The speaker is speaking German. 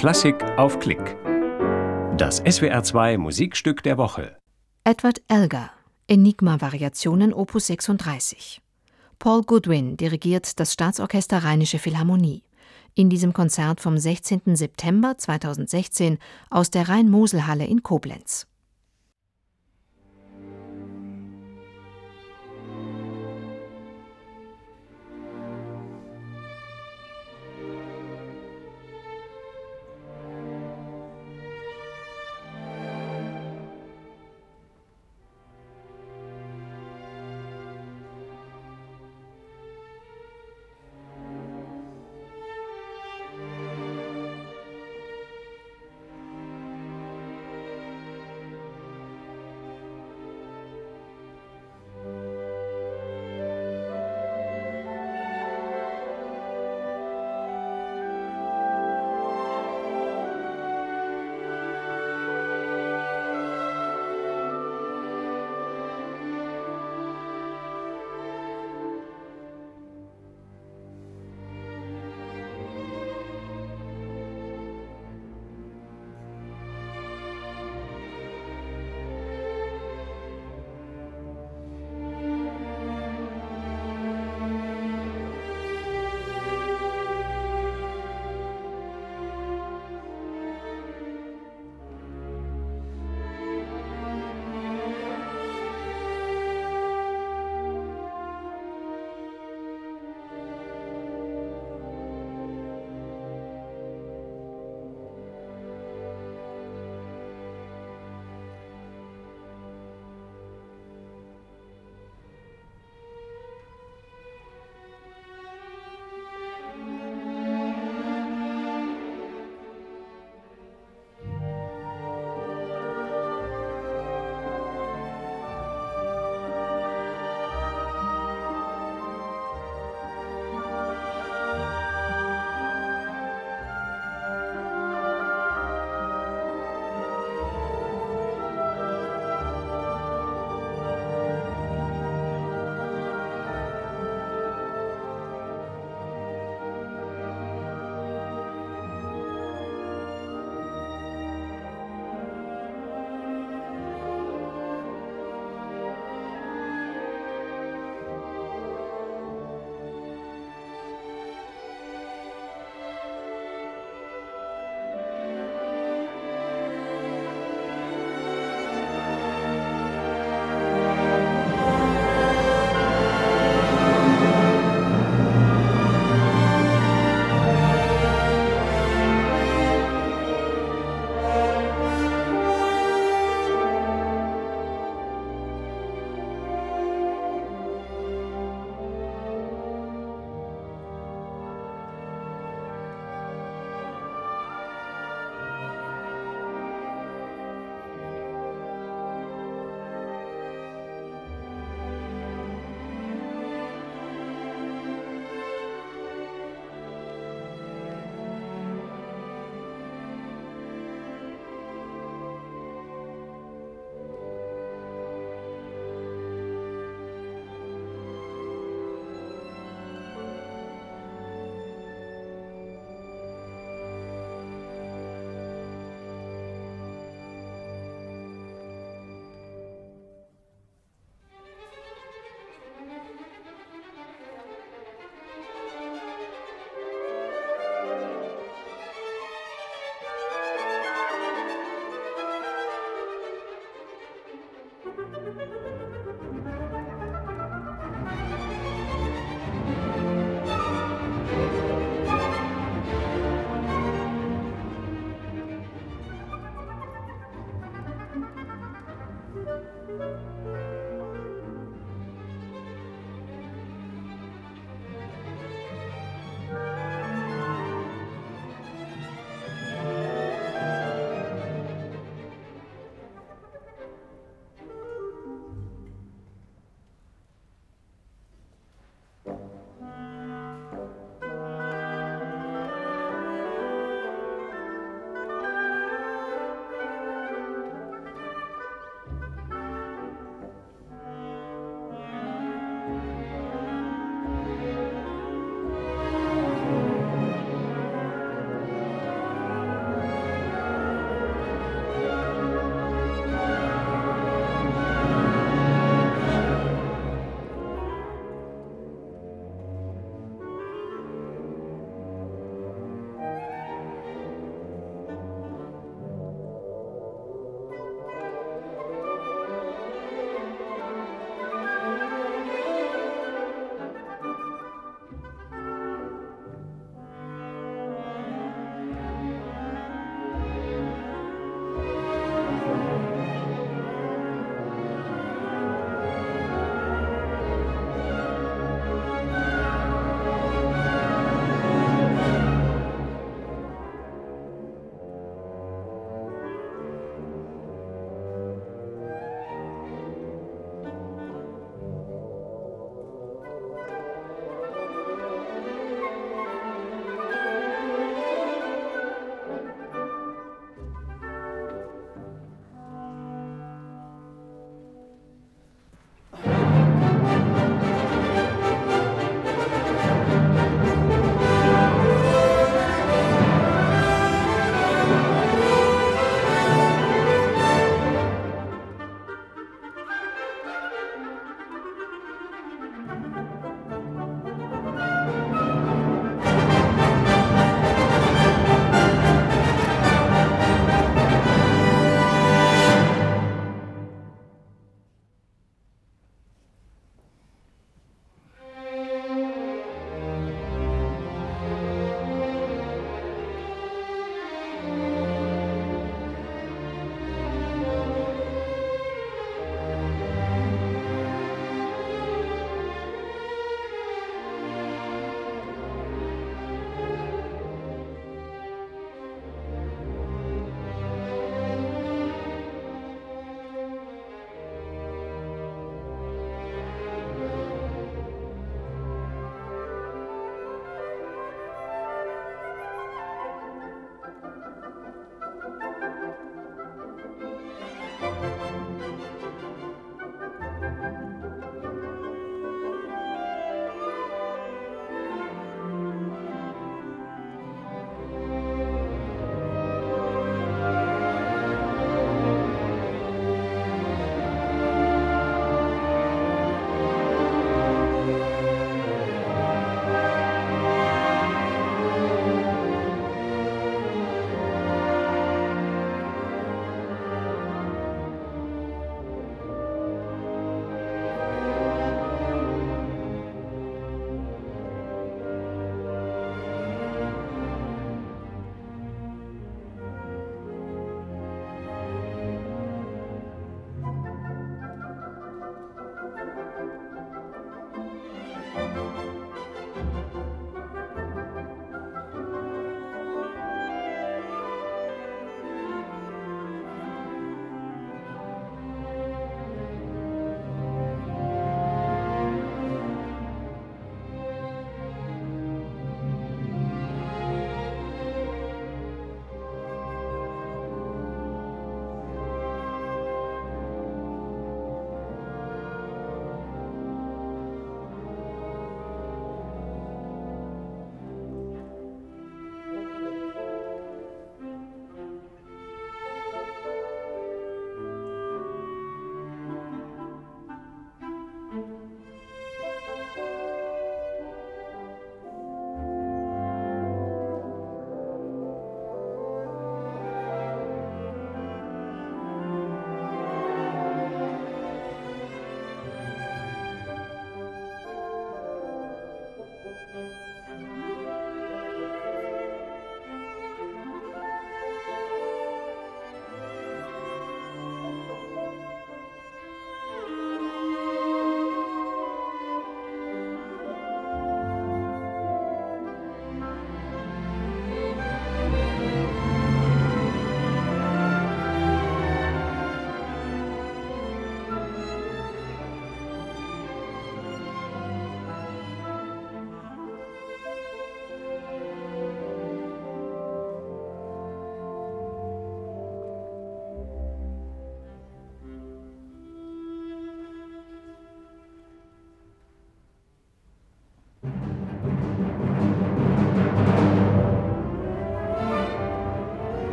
Klassik auf Klick. Das SWR2 Musikstück der Woche. Edward Elgar, Enigma-Variationen Opus 36. Paul Goodwin dirigiert das Staatsorchester Rheinische Philharmonie. In diesem Konzert vom 16. September 2016 aus der Rhein-Mosel-Halle in Koblenz.